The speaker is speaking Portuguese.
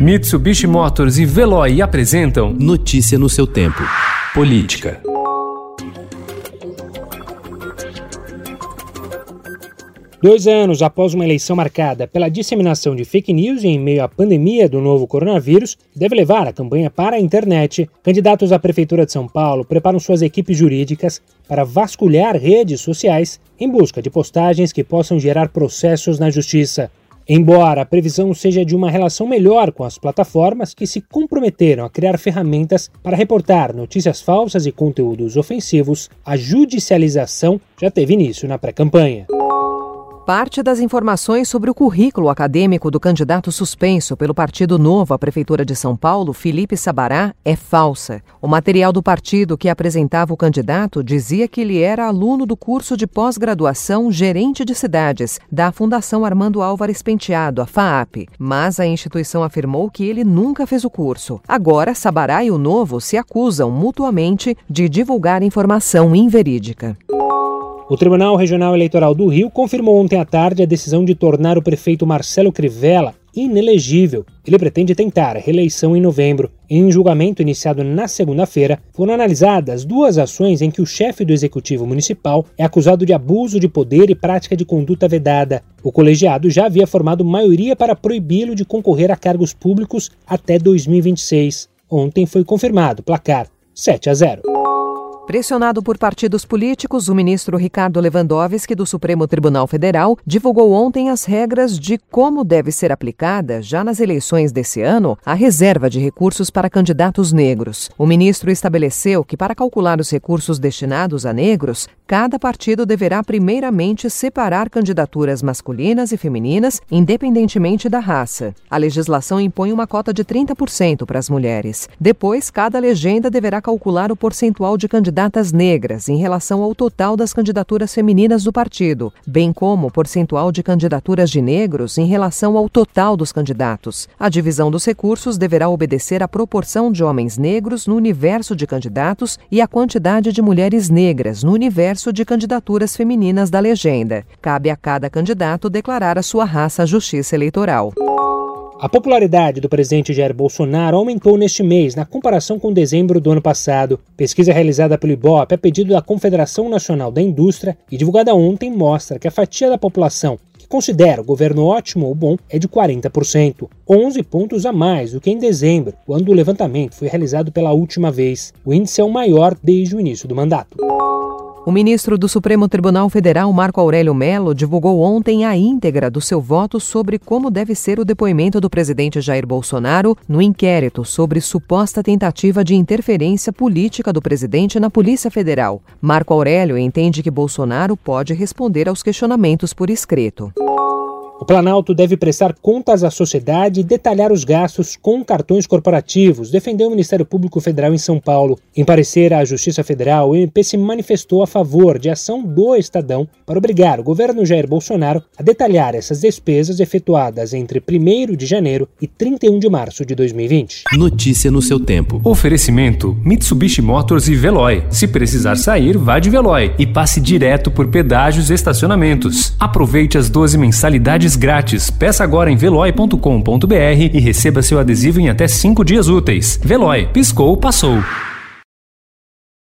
Mitsubishi Motors e Veloy apresentam Notícia no seu tempo. Política. Dois anos após uma eleição marcada pela disseminação de fake news e em meio à pandemia do novo coronavírus, que deve levar a campanha para a internet, candidatos à Prefeitura de São Paulo preparam suas equipes jurídicas para vasculhar redes sociais em busca de postagens que possam gerar processos na justiça. Embora a previsão seja de uma relação melhor com as plataformas que se comprometeram a criar ferramentas para reportar notícias falsas e conteúdos ofensivos, a judicialização já teve início na pré-campanha. Parte das informações sobre o currículo acadêmico do candidato suspenso pelo Partido Novo à Prefeitura de São Paulo, Felipe Sabará, é falsa. O material do partido que apresentava o candidato dizia que ele era aluno do curso de pós-graduação Gerente de Cidades, da Fundação Armando Álvares Penteado, a FAAP, mas a instituição afirmou que ele nunca fez o curso. Agora, Sabará e o Novo se acusam mutuamente de divulgar informação inverídica. O Tribunal Regional Eleitoral do Rio confirmou ontem à tarde a decisão de tornar o prefeito Marcelo Crivella inelegível. Ele pretende tentar a reeleição em novembro. Em julgamento iniciado na segunda-feira, foram analisadas duas ações em que o chefe do executivo municipal é acusado de abuso de poder e prática de conduta vedada. O colegiado já havia formado maioria para proibi-lo de concorrer a cargos públicos até 2026. Ontem foi confirmado placar 7 a 0. Pressionado por partidos políticos, o ministro Ricardo Lewandowski, do Supremo Tribunal Federal, divulgou ontem as regras de como deve ser aplicada, já nas eleições desse ano, a reserva de recursos para candidatos negros. O ministro estabeleceu que, para calcular os recursos destinados a negros, cada partido deverá primeiramente separar candidaturas masculinas e femininas, independentemente da raça. A legislação impõe uma cota de 30% para as mulheres. Depois, cada legenda deverá calcular o percentual de candidatos candidatas negras em relação ao total das candidaturas femininas do partido, bem como o percentual de candidaturas de negros em relação ao total dos candidatos. A divisão dos recursos deverá obedecer à proporção de homens negros no universo de candidatos e à quantidade de mulheres negras no universo de candidaturas femininas da legenda. Cabe a cada candidato declarar a sua raça à Justiça Eleitoral. A popularidade do presidente Jair Bolsonaro aumentou neste mês, na comparação com dezembro do ano passado. Pesquisa realizada pelo Ibope a pedido da Confederação Nacional da Indústria e divulgada ontem mostra que a fatia da população que considera o governo ótimo ou bom é de 40%, 11 pontos a mais do que em dezembro, quando o levantamento foi realizado pela última vez. O índice é o maior desde o início do mandato. O ministro do Supremo Tribunal Federal, Marco Aurélio Mello, divulgou ontem a íntegra do seu voto sobre como deve ser o depoimento do presidente Jair Bolsonaro no inquérito sobre suposta tentativa de interferência política do presidente na Polícia Federal. Marco Aurélio entende que Bolsonaro pode responder aos questionamentos por escrito. O Planalto deve prestar contas à sociedade e detalhar os gastos com cartões corporativos, defendeu o Ministério Público Federal em São Paulo. Em parecer à Justiça Federal, o MP se manifestou a favor de ação do Estadão para obrigar o governo Jair Bolsonaro a detalhar essas despesas efetuadas entre 1 de janeiro e 31 de março de 2020. Notícia no seu tempo. Oferecimento: Mitsubishi Motors e Veloy. Se precisar sair, vá de Veloy e passe direto por pedágios e estacionamentos. Aproveite as 12 mensalidades grátis. Peça agora em veloy.com.br e receba seu adesivo em até 5 dias úteis. Veloy, piscou, passou.